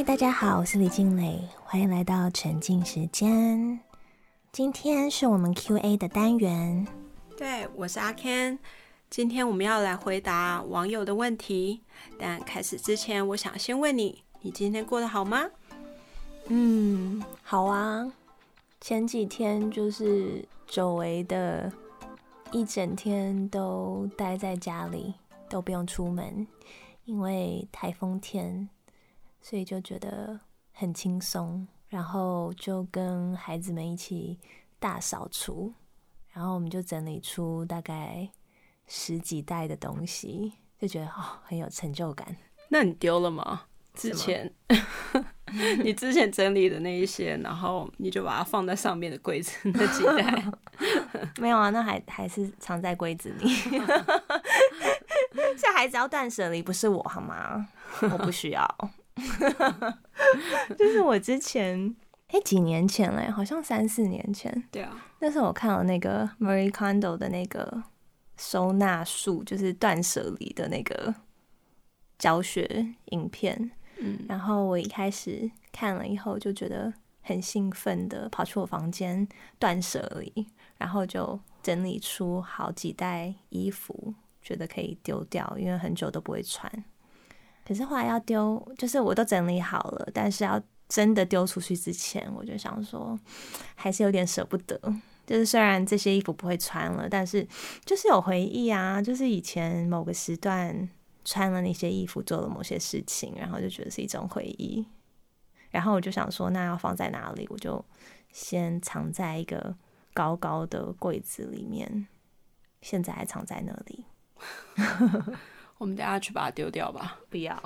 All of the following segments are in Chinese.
嗨，大家好，我是李静蕾，欢迎来到沉浸时间。今天是我们 Q&A 的单元。对，我是阿 Ken。今天我们要来回答网友的问题，但开始之前，我想先问你，你今天过得好吗？嗯，好啊。前几天就是久违的，一整天都待在家里，都不用出门，因为台风天。所以就觉得很轻松，然后就跟孩子们一起大扫除，然后我们就整理出大概十几袋的东西，就觉得哦很有成就感。那你丢了吗？之前 你之前整理的那一些，然后你就把它放在上面的柜子那几袋？没有啊，那还还是藏在柜子里。这孩子要断舍离，不是我好吗？我不需要。就是我之前哎几年前嘞，好像三四年前。对啊，那时候我看了那个 Marie Kondo 的那个收纳术，就是断舍离的那个教学影片。嗯，然后我一开始看了以后就觉得很兴奋的跑去我房间断舍离，然后就整理出好几袋衣服，觉得可以丢掉，因为很久都不会穿。可是后来要丢，就是我都整理好了，但是要真的丢出去之前，我就想说，还是有点舍不得。就是虽然这些衣服不会穿了，但是就是有回忆啊，就是以前某个时段穿了那些衣服，做了某些事情，然后就觉得是一种回忆。然后我就想说，那要放在哪里？我就先藏在一个高高的柜子里面，现在还藏在那里。我们等下去把它丢掉吧。不要，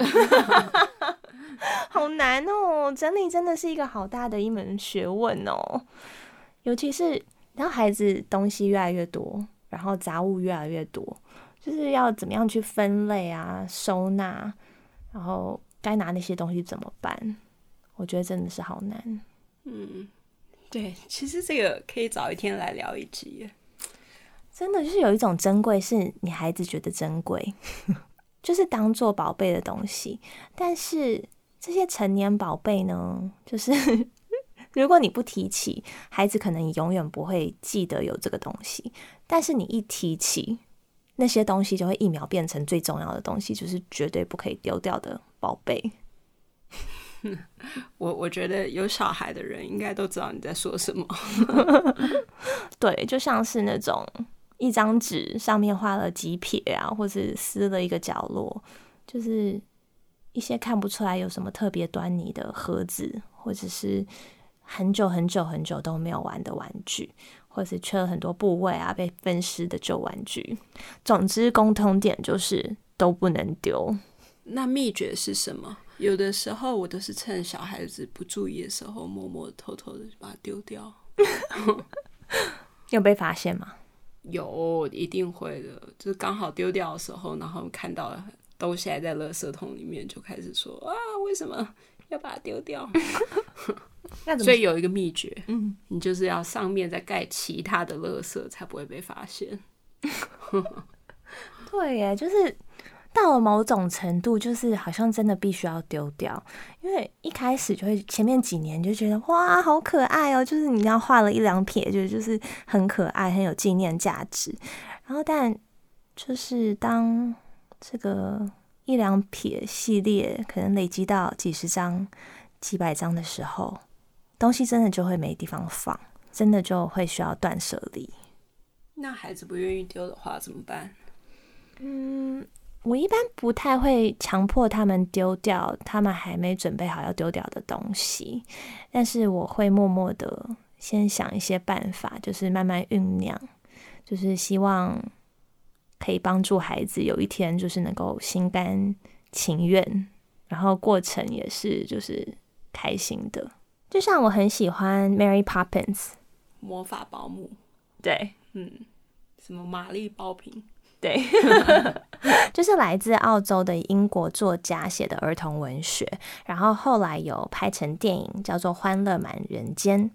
好难哦！整理真的是一个好大的一门学问哦。尤其是当孩子东西越来越多，然后杂物越来越多，就是要怎么样去分类啊、收纳，然后该拿那些东西怎么办？我觉得真的是好难。嗯，对，其实这个可以早一天来聊一集。真的就是有一种珍贵，是你孩子觉得珍贵，就是当做宝贝的东西。但是这些成年宝贝呢，就是 如果你不提起，孩子可能永远不会记得有这个东西。但是你一提起，那些东西就会一秒变成最重要的东西，就是绝对不可以丢掉的宝贝。我我觉得有小孩的人应该都知道你在说什么。对，就像是那种。一张纸上面画了几撇啊，或是撕了一个角落，就是一些看不出来有什么特别端倪的盒子，或者是很久很久很久都没有玩的玩具，或是缺了很多部位啊被分尸的旧玩具。总之，共通点就是都不能丢。那秘诀是什么？有的时候我都是趁小孩子不注意的时候，默默偷偷的把它丢掉。有被发现吗？有，一定会的。就是刚好丢掉的时候，然后看到东西还在垃圾桶里面，就开始说啊，为什么要把它丢掉？所以有一个秘诀，嗯，你就是要上面再盖其他的垃圾，才不会被发现。对耶，就是。到了某种程度，就是好像真的必须要丢掉，因为一开始就会前面几年就觉得哇好可爱哦，就是你要画了一两撇，就就是很可爱，很有纪念价值。然后但就是当这个一两撇系列可能累积到几十张、几百张的时候，东西真的就会没地方放，真的就会需要断舍离。那孩子不愿意丢的话怎么办？嗯。我一般不太会强迫他们丢掉他们还没准备好要丢掉的东西，但是我会默默的先想一些办法，就是慢慢酝酿，就是希望可以帮助孩子有一天就是能够心甘情愿，然后过程也是就是开心的。就像我很喜欢 Mary Poppins 魔法保姆，对，嗯，什么玛丽包瓶。对，就是来自澳洲的英国作家写的儿童文学，然后后来有拍成电影，叫做《欢乐满人间》。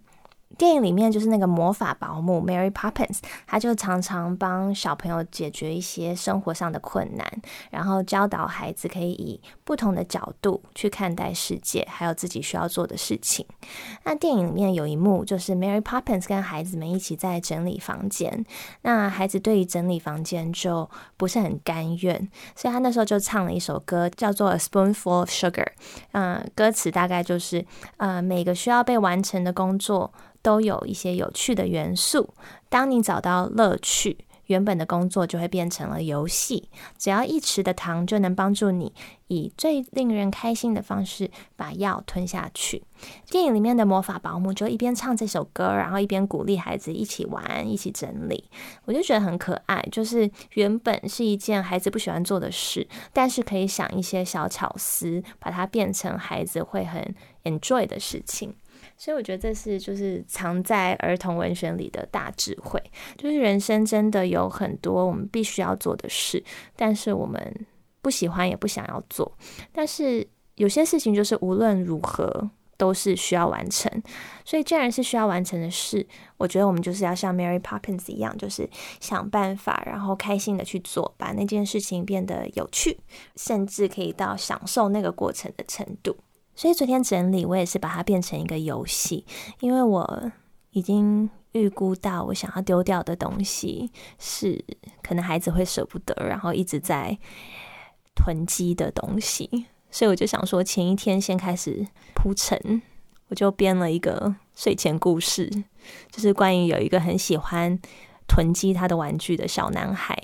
电影里面就是那个魔法保姆 Mary Poppins，她就常常帮小朋友解决一些生活上的困难，然后教导孩子可以以不同的角度去看待世界，还有自己需要做的事情。那电影里面有一幕就是 Mary Poppins 跟孩子们一起在整理房间，那孩子对于整理房间就不是很甘愿，所以他那时候就唱了一首歌，叫做《A Spoonful of Sugar》。嗯，歌词大概就是呃，每个需要被完成的工作。都有一些有趣的元素。当你找到乐趣，原本的工作就会变成了游戏。只要一匙的糖就能帮助你以最令人开心的方式把药吞下去。电影里面的魔法保姆就一边唱这首歌，然后一边鼓励孩子一起玩、一起整理。我就觉得很可爱。就是原本是一件孩子不喜欢做的事，但是可以想一些小巧思，把它变成孩子会很 enjoy 的事情。所以我觉得这是就是藏在儿童文学里的大智慧，就是人生真的有很多我们必须要做的事，但是我们不喜欢也不想要做。但是有些事情就是无论如何都是需要完成。所以既然是需要完成的事，我觉得我们就是要像 Mary Poppins 一样，就是想办法，然后开心的去做，把那件事情变得有趣，甚至可以到享受那个过程的程度。所以昨天整理，我也是把它变成一个游戏，因为我已经预估到我想要丢掉的东西是可能孩子会舍不得，然后一直在囤积的东西，所以我就想说前一天先开始铺陈，我就编了一个睡前故事，就是关于有一个很喜欢。囤积他的玩具的小男孩，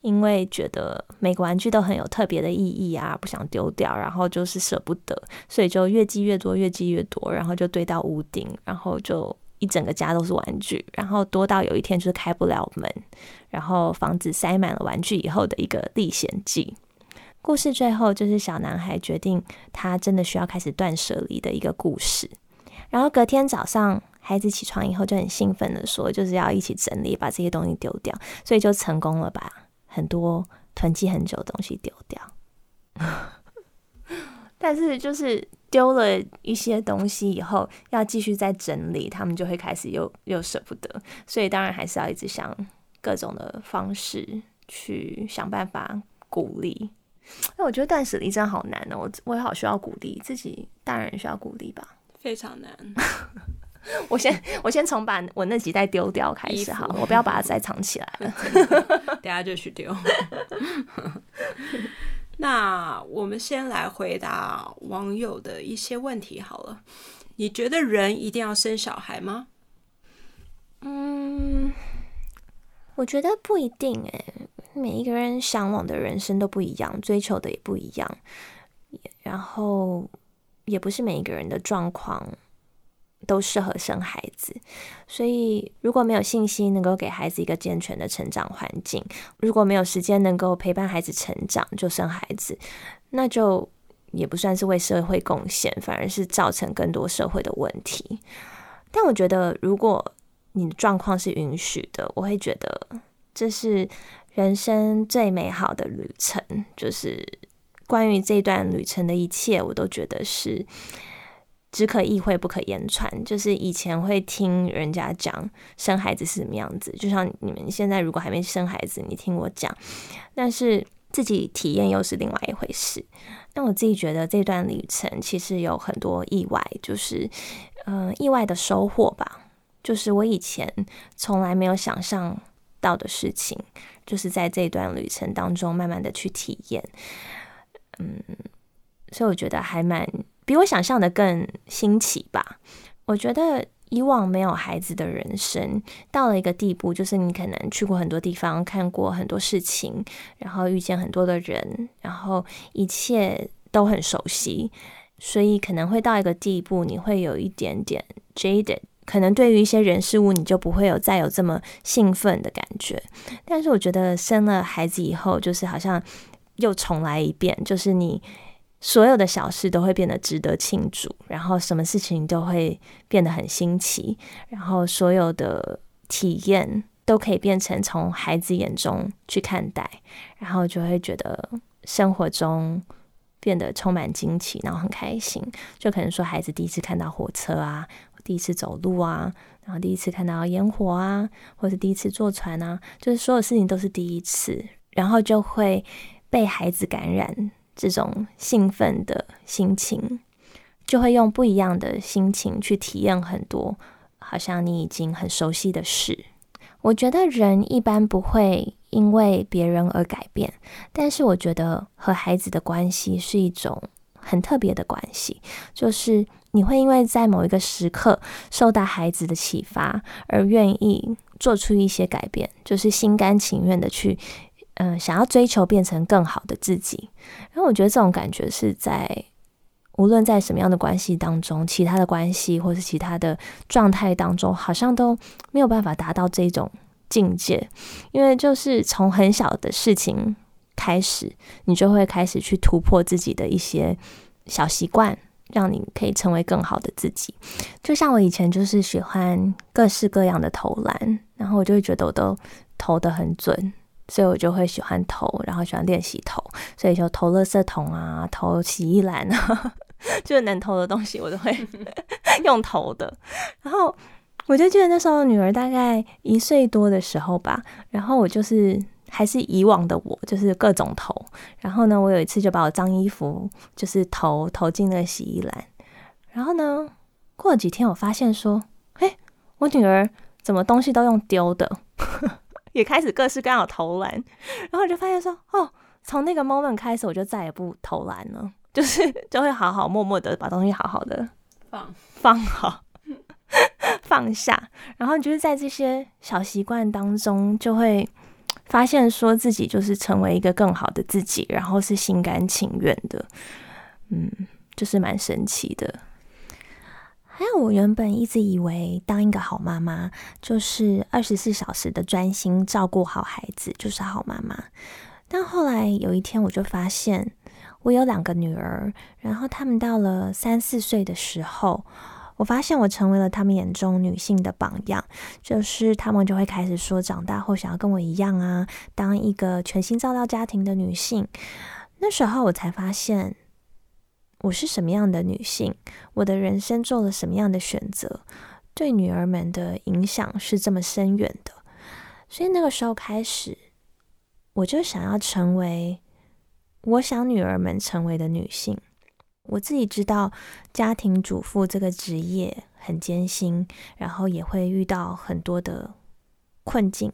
因为觉得每个玩具都很有特别的意义啊，不想丢掉，然后就是舍不得，所以就越积越多，越积越多，然后就堆到屋顶，然后就一整个家都是玩具，然后多到有一天就是开不了门，然后房子塞满了玩具以后的一个历险记。故事最后就是小男孩决定他真的需要开始断舍离的一个故事，然后隔天早上。孩子起床以后就很兴奋的说，就是要一起整理，把这些东西丢掉，所以就成功了，把很多囤积很久的东西丢掉。但是就是丢了一些东西以后，要继续再整理，他们就会开始又又舍不得，所以当然还是要一直想各种的方式去想办法鼓励。那我觉得断舍离真的好难哦，我我也好需要鼓励自己，大人需要鼓励吧，非常难。我先我先从把我那几袋丢掉开始好，我不要把它再藏起来了，等下就去丢。那我们先来回答网友的一些问题好了。你觉得人一定要生小孩吗？嗯，我觉得不一定哎，每一个人向往的人生都不一样，追求的也不一样，然后也不是每一个人的状况。都适合生孩子，所以如果没有信心能够给孩子一个健全的成长环境，如果没有时间能够陪伴孩子成长，就生孩子，那就也不算是为社会贡献，反而是造成更多社会的问题。但我觉得，如果你的状况是允许的，我会觉得这是人生最美好的旅程，就是关于这段旅程的一切，我都觉得是。只可意会不可言传，就是以前会听人家讲生孩子是什么样子，就像你们现在如果还没生孩子，你听我讲，但是自己体验又是另外一回事。那我自己觉得这段旅程其实有很多意外，就是嗯意外的收获吧，就是我以前从来没有想象到的事情，就是在这段旅程当中慢慢的去体验，嗯，所以我觉得还蛮。比我想象的更新奇吧？我觉得以往没有孩子的人生，到了一个地步，就是你可能去过很多地方，看过很多事情，然后遇见很多的人，然后一切都很熟悉，所以可能会到一个地步，你会有一点点 jaded，可能对于一些人事物，你就不会有再有这么兴奋的感觉。但是我觉得生了孩子以后，就是好像又重来一遍，就是你。所有的小事都会变得值得庆祝，然后什么事情都会变得很新奇，然后所有的体验都可以变成从孩子眼中去看待，然后就会觉得生活中变得充满惊奇，然后很开心。就可能说孩子第一次看到火车啊，第一次走路啊，然后第一次看到烟火啊，或者第一次坐船啊，就是所有事情都是第一次，然后就会被孩子感染这种兴奋的心情，就会用不一样的心情去体验很多好像你已经很熟悉的事。我觉得人一般不会因为别人而改变，但是我觉得和孩子的关系是一种很特别的关系，就是你会因为在某一个时刻受到孩子的启发而愿意做出一些改变，就是心甘情愿的去，嗯，想要追求变成更好的自己。然后我觉得这种感觉是在无论在什么样的关系当中，其他的关系或是其他的状态当中，好像都没有办法达到这种。境界，因为就是从很小的事情开始，你就会开始去突破自己的一些小习惯，让你可以成为更好的自己。就像我以前就是喜欢各式各样的投篮，然后我就会觉得我都投的很准，所以我就会喜欢投，然后喜欢练习投，所以就投垃圾桶啊，投洗衣篮啊，就是能投的东西我都会 用投的，然后。我就记得那时候女儿大概一岁多的时候吧，然后我就是还是以往的我，就是各种投。然后呢，我有一次就把我脏衣服就是投投进那个洗衣篮。然后呢，过了几天，我发现说，哎，我女儿怎么东西都用丢的，也开始各式各样的投篮。然后我就发现说，哦，从那个 moment 开始，我就再也不投篮了，就是 就会好好默默的把东西好好的放放好。放下，然后就是在这些小习惯当中，就会发现说自己就是成为一个更好的自己，然后是心甘情愿的，嗯，就是蛮神奇的。还有，我原本一直以为当一个好妈妈就是二十四小时的专心照顾好孩子就是好妈妈，但后来有一天我就发现，我有两个女儿，然后他们到了三四岁的时候。我发现我成为了他们眼中女性的榜样，就是他们就会开始说，长大后想要跟我一样啊，当一个全心照料家庭的女性。那时候我才发现，我是什么样的女性，我的人生做了什么样的选择，对女儿们的影响是这么深远的。所以那个时候开始，我就想要成为我想女儿们成为的女性。我自己知道，家庭主妇这个职业很艰辛，然后也会遇到很多的困境。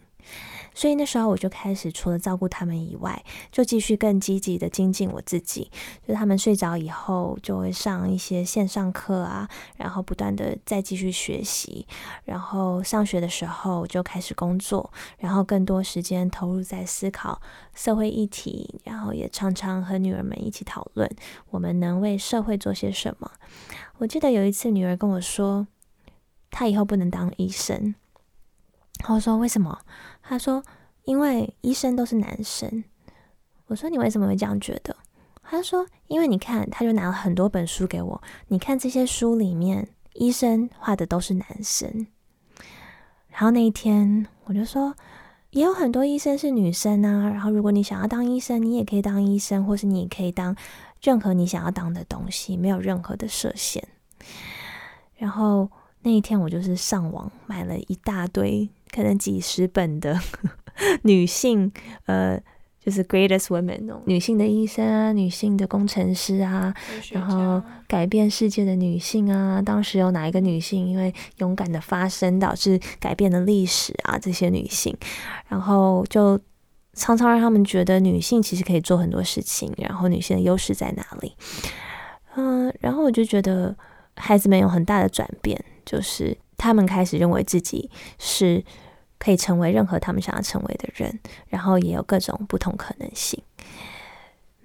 所以那时候我就开始，除了照顾他们以外，就继续更积极的精进我自己。就他们睡着以后，就会上一些线上课啊，然后不断的再继续学习。然后上学的时候就开始工作，然后更多时间投入在思考社会议题，然后也常常和女儿们一起讨论我们能为社会做些什么。我记得有一次，女儿跟我说，她以后不能当医生。我说为什么？他说因为医生都是男生。我说你为什么会这样觉得？他说因为你看，他就拿了很多本书给我，你看这些书里面，医生画的都是男生。然后那一天我就说，也有很多医生是女生啊。然后如果你想要当医生，你也可以当医生，或是你也可以当任何你想要当的东西，没有任何的设限。然后那一天我就是上网买了一大堆。可能几十本的 女性，呃，就是 greatest women 哦女性的医生啊，女性的工程师啊，然后改变世界的女性啊，当时有哪一个女性因为勇敢的发声导致改变了历史啊？这些女性，然后就常常让他们觉得女性其实可以做很多事情，然后女性的优势在哪里？嗯，然后我就觉得孩子们有很大的转变，就是。他们开始认为自己是可以成为任何他们想要成为的人，然后也有各种不同可能性。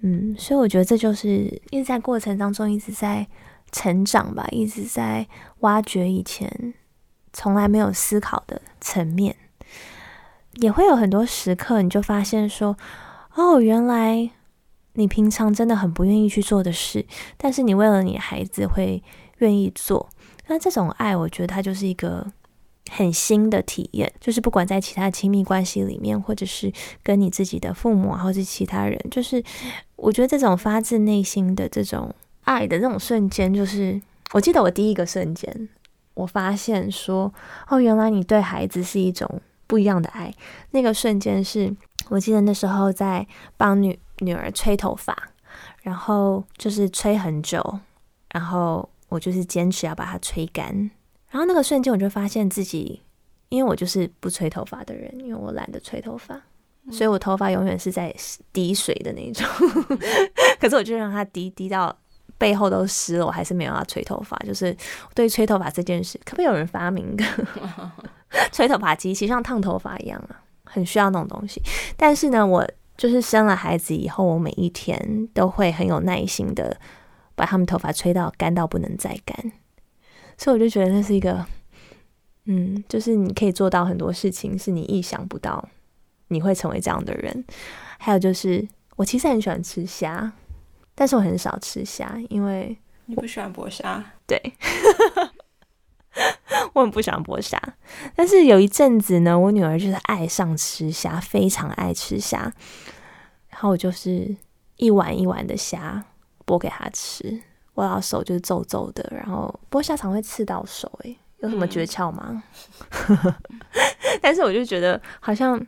嗯，所以我觉得这就是一直在过程当中一直在成长吧，一直在挖掘以前从来没有思考的层面。也会有很多时刻，你就发现说：“哦，原来你平常真的很不愿意去做的事，但是你为了你孩子会愿意做。”那这种爱，我觉得它就是一个很新的体验，就是不管在其他亲密关系里面，或者是跟你自己的父母，或者是其他人，就是我觉得这种发自内心的这种爱的那种瞬间，就是我记得我第一个瞬间，我发现说，哦，原来你对孩子是一种不一样的爱。那个瞬间是我记得那时候在帮女女儿吹头发，然后就是吹很久，然后我就是坚持要把它吹干。然后那个瞬间我就发现自己，因为我就是不吹头发的人，因为我懒得吹头发，所以我头发永远是在滴水的那种。可是我就让它滴滴到。背后都湿了，我还是没有要吹头发。就是对吹头发这件事，可不可以有人发明个 吹头发机器，像烫头发一样啊？很需要那种东西。但是呢，我就是生了孩子以后，我每一天都会很有耐心的把他们头发吹到干到不能再干。所以我就觉得那是一个，嗯，就是你可以做到很多事情，是你意想不到你会成为这样的人。还有就是，我其实很喜欢吃虾。但是我很少吃虾，因为你不喜欢剥虾。对，我很不喜欢剥虾。但是有一阵子呢，我女儿就是爱上吃虾，非常爱吃虾。然后我就是一碗一碗的虾剥给他吃，我要手就是皱皱的。然后剥下场会刺到手，诶，有什么诀窍吗？但是我就觉得好像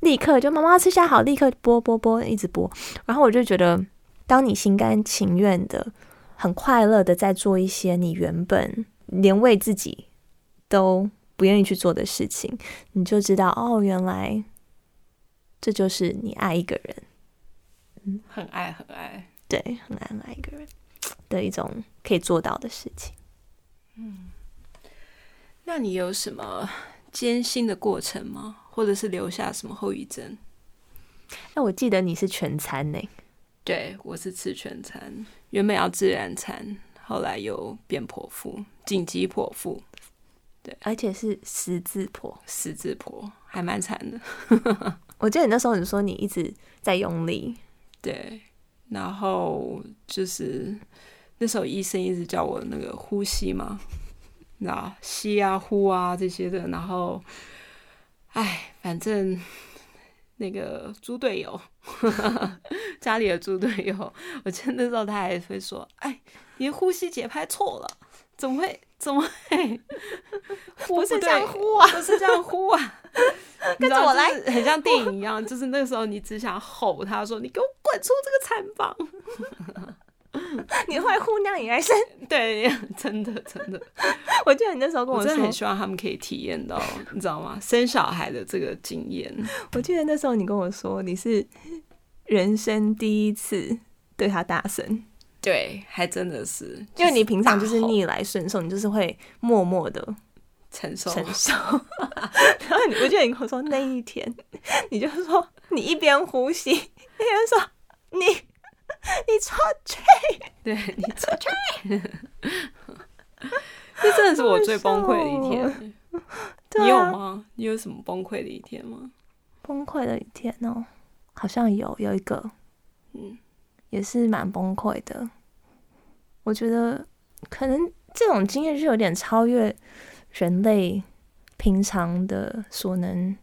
立刻就妈妈吃下好，立刻剥剥剥，一直剥。然后我就觉得。当你心甘情愿的、很快乐的在做一些你原本连为自己都不愿意去做的事情，你就知道哦，原来这就是你爱一个人，嗯，很爱很爱，对，很爱很爱一个人的一种可以做到的事情。嗯，那你有什么艰辛的过程吗？或者是留下什么后遗症？那我记得你是全餐呢。对，我是吃全餐，原本要自然餐，后来又变剖腹，紧急剖腹，对，而且是十字剖，十字剖，还蛮惨的。我记得你那时候你说你一直在用力，对，然后就是那时候医生一直叫我那个呼吸嘛，那吸啊呼啊这些的，然后，哎，反正。那个猪队友，家里的猪队友，我记得那时候他还会说：“哎，你呼吸节拍错了，怎么会？怎么会？不是这样呼啊，不是这样呼啊，跟着我来，很像电影一样。就是那个时候，你只想吼他说：‘你给我滚出这个产房！’”你会呼娘引来生，对，真的真的。我记得你那时候跟我说，很希望他们可以体验到，你知道吗？生小孩的这个经验。我记得那时候你跟我说，你是人生第一次对他大声，对，还真的是，因为你平常就是逆来顺受，你就是会默默的承受承受。然后我记得你跟我说那一天，你就说你一边呼吸，一边说你。你出去，对你出去，这真的是我最崩溃的一天。你有吗？你有什么崩溃的一天吗？崩溃的一天哦，好像有有一个，嗯，也是蛮崩溃的。我觉得可能这种经验是有点超越人类平常的所能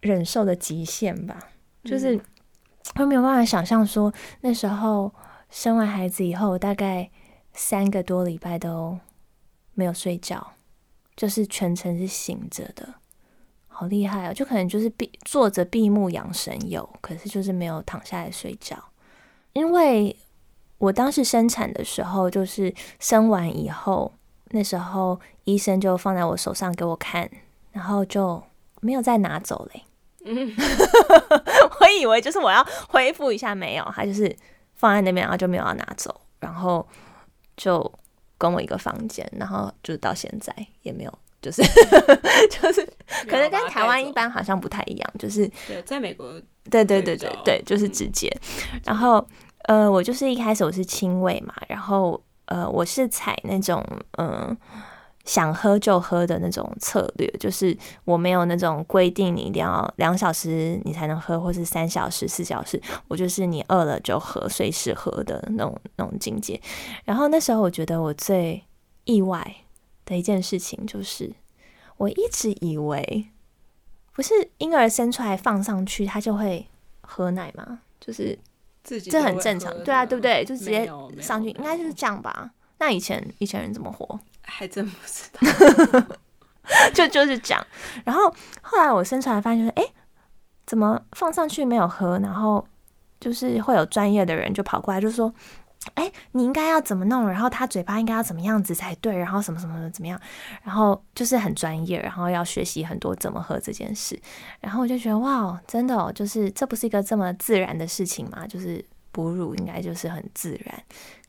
忍受的极限吧，就是。我没有办法想象说那时候生完孩子以后，大概三个多礼拜都没有睡觉，就是全程是醒着的，好厉害哦！就可能就是闭坐着闭目养神有，可是就是没有躺下来睡觉。因为我当时生产的时候，就是生完以后，那时候医生就放在我手上给我看，然后就没有再拿走嘞。嗯，我以为就是我要恢复一下，没有，他就是放在那边，然后就没有要拿走，然后就跟我一个房间，然后就到现在也没有，就是 就是，可能跟台湾一般好像不太一样，就是对，在美国，对对对对对，就是直接，然后呃，我就是一开始我是亲喂嘛，然后呃，我是采那种嗯。想喝就喝的那种策略，就是我没有那种规定，你一定要两小时你才能喝，或是三小时、四小时，我就是你饿了就喝，随时喝的那种那种境界。然后那时候我觉得我最意外的一件事情，就是我一直以为不是婴儿生出来放上去他就会喝奶吗？就是这很正常，对啊，对不对？就直接上去，应该就是这样吧？那以前以前人怎么活？还真不知道，就就是讲。然后后来我生出来发现，哎，怎么放上去没有喝？然后就是会有专业的人就跑过来就说。哎，你应该要怎么弄？然后他嘴巴应该要怎么样子才对？然后什么什么的怎么样？然后就是很专业，然后要学习很多怎么喝这件事。然后我就觉得哇，真的，就是这不是一个这么自然的事情嘛？就是哺乳应该就是很自然。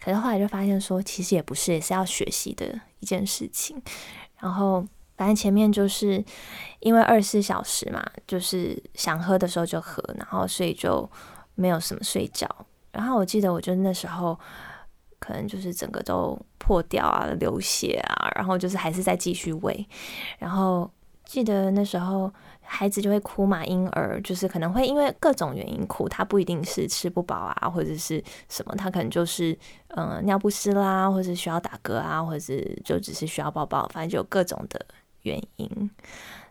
可是后来就发现说，其实也不是，也是要学习的一件事情。然后反正前面就是因为二十四小时嘛，就是想喝的时候就喝，然后所以就没有什么睡觉。然后我记得，我就那时候可能就是整个都破掉啊，流血啊，然后就是还是在继续喂。然后记得那时候孩子就会哭嘛，婴儿就是可能会因为各种原因哭，他不一定是吃不饱啊，或者是什么，他可能就是嗯尿不湿啦，或者需要打嗝啊，或者是就只是需要抱抱，反正就有各种的原因。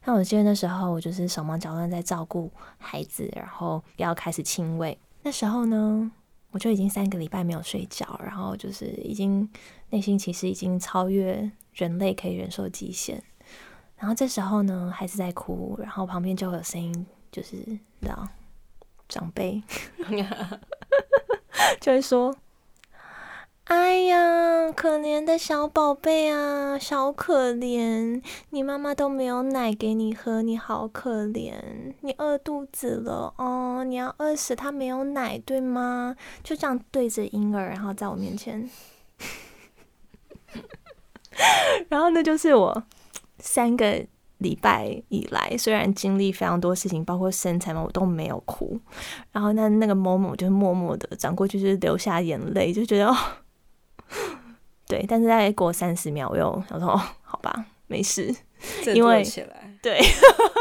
那我记得那时候我就是手忙脚乱在照顾孩子，然后要开始亲喂，那时候呢。我就已经三个礼拜没有睡觉，然后就是已经内心其实已经超越人类可以忍受极限。然后这时候呢，孩子在哭，然后旁边就会有声音，就是知道长辈 就会说。哎呀，可怜的小宝贝啊，小可怜！你妈妈都没有奶给你喝，你好可怜！你饿肚子了哦，你要饿死，他没有奶，对吗？就这样对着婴儿，然后在我面前，然后那就是我三个礼拜以来，虽然经历非常多事情，包括生产嘛，我都没有哭。然后那那个某某就默默的转过去，就是流下眼泪，就觉得哦。对，但是再过三十秒，我又想说，好吧，没事，因为对，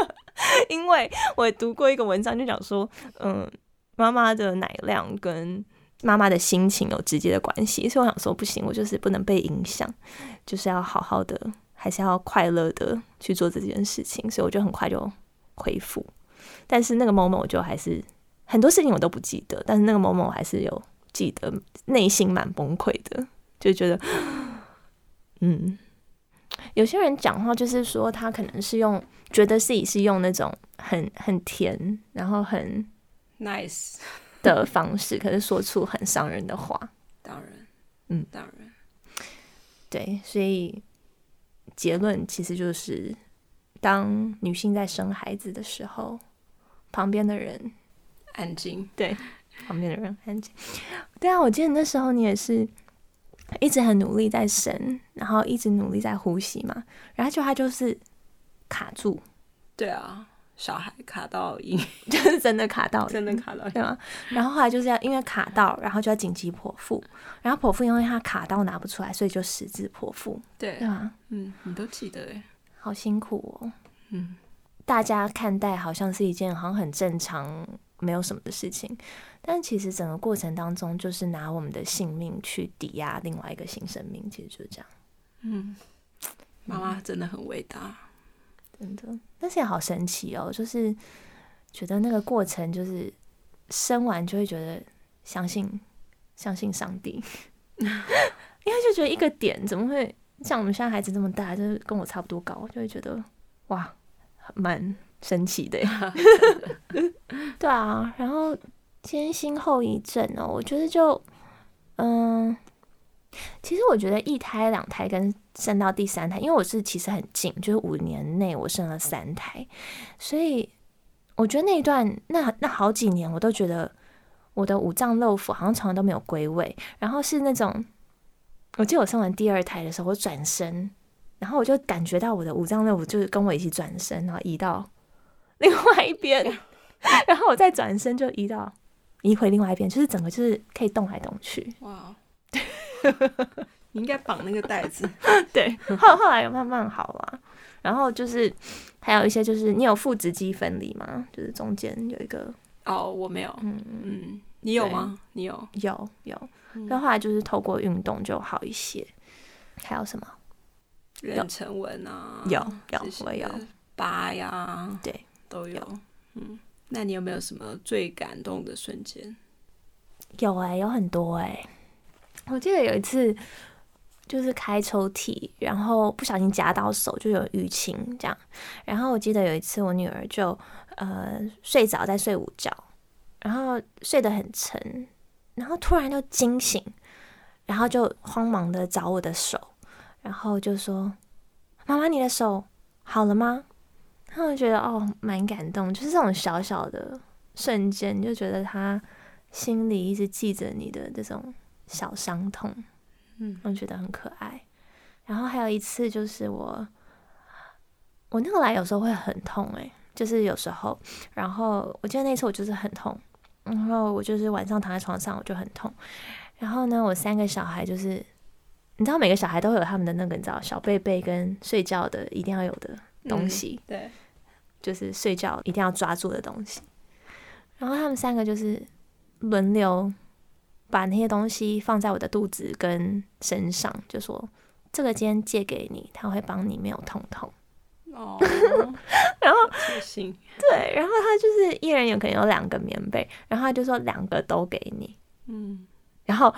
因为我读过一个文章，就讲说，嗯，妈妈的奶量跟妈妈的心情有直接的关系，所以我想说，不行，我就是不能被影响，就是要好好的，还是要快乐的去做这件事情，所以我就很快就恢复。但是那个某某，我就还是很多事情我都不记得，但是那个某某还是有记得，内心蛮崩溃的。就觉得，嗯，有些人讲话就是说，他可能是用觉得自己是用那种很很甜，然后很 nice 的方式，可是说出很伤人的话。当然，嗯，当然，对，所以结论其实就是，当女性在生孩子的时候，旁边的人安静，对，旁边的人安静。对啊，我记得那时候你也是。一直很努力在生，然后一直努力在呼吸嘛，然后就他就是卡住，对啊，小孩卡到阴，就是真的卡到，真的卡到，对吗？然后后来就是要因为卡到，然后就要紧急剖腹，然后剖腹因为他卡到拿不出来，所以就十字剖腹，对，对吗？嗯，你都记得哎，好辛苦哦，嗯，大家看待好像是一件好像很正常。没有什么的事情，但其实整个过程当中，就是拿我们的性命去抵押另外一个新生命，其实就是这样。嗯，妈妈真的很伟大，真的。但是也好神奇哦，就是觉得那个过程，就是生完就会觉得相信相信上帝，因为就觉得一个点怎么会像我们现在孩子这么大，就是跟我差不多高，就会觉得哇，蛮。神奇的呀，对啊，然后艰辛后遗症哦，我觉得就嗯，其实我觉得一胎两胎跟生到第三胎，因为我是其实很近，就是五年内我生了三胎，所以我觉得那一段那那好几年，我都觉得我的五脏六腑好像从来都没有归位，然后是那种，我记得我生完第二胎的时候，我转身，然后我就感觉到我的五脏六腑就是跟我一起转身，然后移到。另外一边，然后我再转身就移到移回另外一边，就是整个就是可以动来动去。哇，你应该绑那个带子。对，后后来有慢慢好了。然后就是还有一些，就是你有腹直肌分离吗？就是中间有一个哦，我没有。嗯嗯，你有吗？你有？有有。那后后来就是透过运动就好一些。还有什么？妊娠纹啊？有有，我有疤呀？对。都有，嗯，那你有没有什么最感动的瞬间？有哎，有很多哎。我记得有一次，就是开抽屉，然后不小心夹到手，就有淤青这样。然后我记得有一次我女儿就呃睡着在睡午觉，然后睡得很沉，然后突然就惊醒，然后就慌忙的找我的手，然后就说：“妈妈，你的手好了吗？”然后我觉得哦蛮感动，就是这种小小的瞬间，就觉得他心里一直记着你的这种小伤痛。嗯，我觉得很可爱。然后还有一次，就是我，我那个来有时候会很痛，诶，就是有时候，然后我记得那次我就是很痛，然后我就是晚上躺在床上我就很痛。然后呢，我三个小孩就是，你知道每个小孩都会有他们的那个你知道小贝贝跟睡觉的一定要有的东西，对，就是睡觉一定要抓住的东西。然后他们三个就是轮流。把那些东西放在我的肚子跟身上，就说这个今天借给你，他会帮你没有痛痛。哦，然后对，然后他就是一人有可能有两个棉被，然后他就说两个都给你。嗯，然后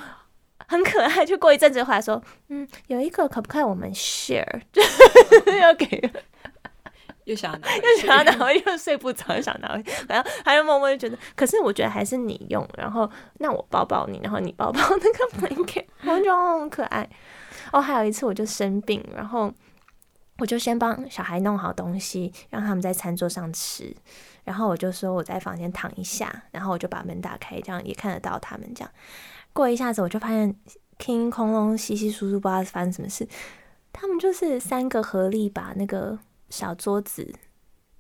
很可爱，就过一阵子回来说，嗯，有一个可不可以我们 share？要给。又想拿，又想要拿，又睡不着，又想拿，然后还有默默就觉得，可是我觉得还是你用，然后那我抱抱你，然后你抱抱那个 blanket，我觉得很可爱。哦，还有一次我就生病，然后我就先帮小孩弄好东西，让他们在餐桌上吃，然后我就说我在房间躺一下，然后我就把门打开，这样也看得到他们。这样过一下子，我就发现空空隆稀稀疏疏，不知道发生什么事，他们就是三个合力把那个。小桌子，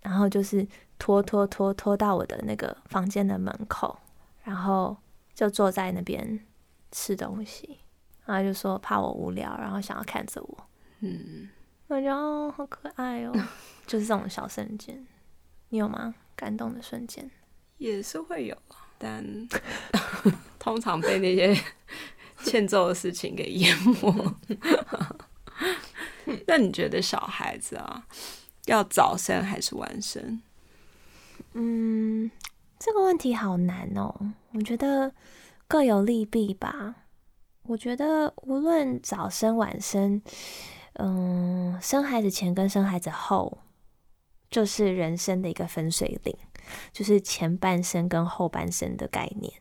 然后就是拖拖拖拖到我的那个房间的门口，然后就坐在那边吃东西，然后就说怕我无聊，然后想要看着我，嗯，我觉得哦好可爱哦，就是这种小瞬间，你有吗？感动的瞬间也是会有，但 通常被那些 欠揍的事情给淹没。那你觉得小孩子啊？要早生还是晚生？嗯，这个问题好难哦。我觉得各有利弊吧。我觉得无论早生晚生，嗯，生孩子前跟生孩子后，就是人生的一个分水岭，就是前半生跟后半生的概念。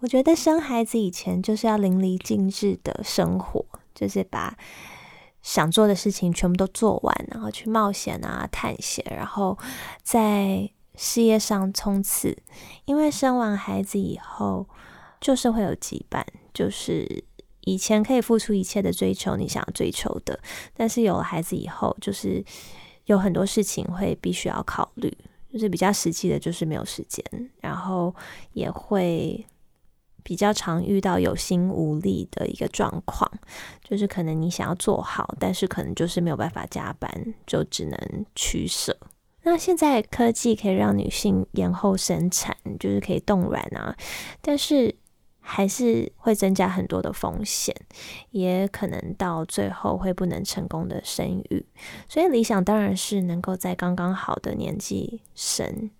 我觉得生孩子以前就是要淋漓尽致的生活，就是把。想做的事情全部都做完，然后去冒险啊、探险，然后在事业上冲刺。因为生完孩子以后，就是会有羁绊，就是以前可以付出一切的追求你想要追求的，但是有了孩子以后，就是有很多事情会必须要考虑，就是比较实际的，就是没有时间，然后也会。比较常遇到有心无力的一个状况，就是可能你想要做好，但是可能就是没有办法加班，就只能取舍。那现在科技可以让女性延后生产，就是可以冻卵啊，但是还是会增加很多的风险，也可能到最后会不能成功的生育。所以理想当然是能够在刚刚好的年纪生。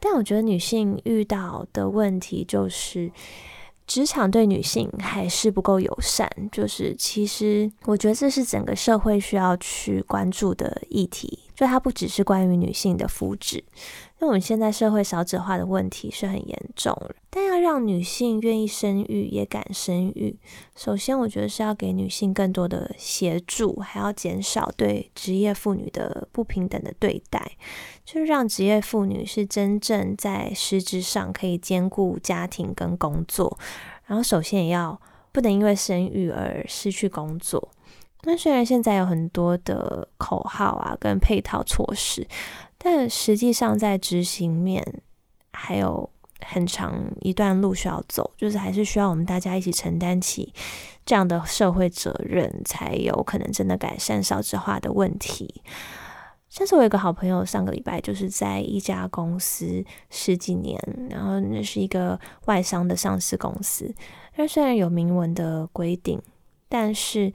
但我觉得女性遇到的问题就是，职场对女性还是不够友善。就是其实我觉得这是整个社会需要去关注的议题，就它不只是关于女性的福祉。因为我们现在社会少子化的问题是很严重，但要让女性愿意生育也敢生育，首先我觉得是要给女性更多的协助，还要减少对职业妇女的不平等的对待，就是让职业妇女是真正在实质上可以兼顾家庭跟工作。然后首先也要不能因为生育而失去工作。那虽然现在有很多的口号啊跟配套措施。但实际上，在执行面还有很长一段路需要走，就是还是需要我们大家一起承担起这样的社会责任，才有可能真的改善少子化的问题。像是我有个好朋友，上个礼拜就是在一家公司十几年，然后那是一个外商的上市公司，但虽然有明文的规定，但是。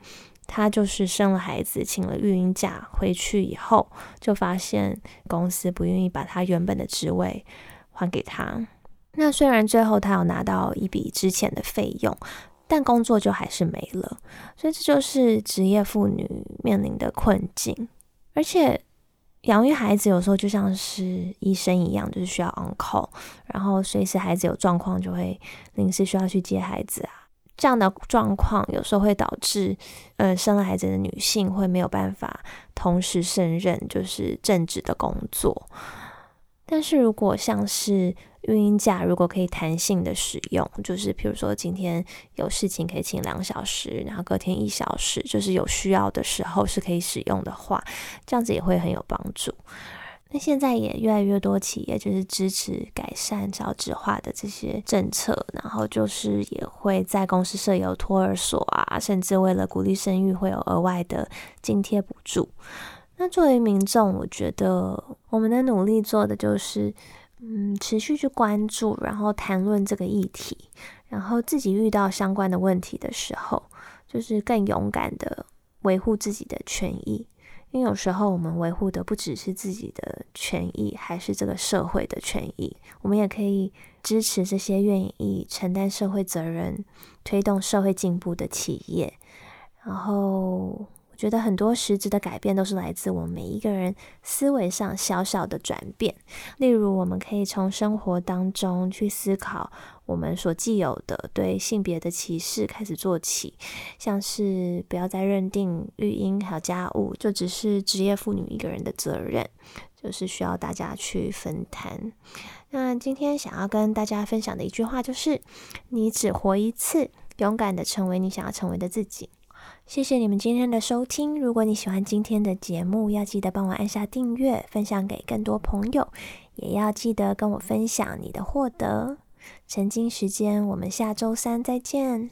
她就是生了孩子，请了育婴假，回去以后就发现公司不愿意把她原本的职位还给她。那虽然最后她有拿到一笔之前的费用，但工作就还是没了。所以这就是职业妇女面临的困境。而且养育孩子有时候就像是医生一样，就是需要 on call，然后随时孩子有状况就会临时需要去接孩子啊。这样的状况有时候会导致，呃，生了孩子的女性会没有办法同时胜任就是正职的工作。但是如果像是孕婴假，如果可以弹性的使用，就是比如说今天有事情可以请两小时，然后隔天一小时，就是有需要的时候是可以使用的话，这样子也会很有帮助。那现在也越来越多企业就是支持改善少子化的这些政策，然后就是也会在公司设有托儿所啊，甚至为了鼓励生育会有额外的津贴补助。那作为民众，我觉得我们的努力做的就是，嗯，持续去关注，然后谈论这个议题，然后自己遇到相关的问题的时候，就是更勇敢的维护自己的权益。因为有时候我们维护的不只是自己的权益，还是这个社会的权益。我们也可以支持这些愿意承担社会责任、推动社会进步的企业。然后。觉得很多实质的改变都是来自我们每一个人思维上小小的转变。例如，我们可以从生活当中去思考我们所既有的对性别的歧视开始做起，像是不要再认定育婴还有家务就只是职业妇女一个人的责任，就是需要大家去分摊。那今天想要跟大家分享的一句话就是：你只活一次，勇敢的成为你想要成为的自己。谢谢你们今天的收听。如果你喜欢今天的节目，要记得帮我按下订阅，分享给更多朋友，也要记得跟我分享你的获得。曾经时间，我们下周三再见。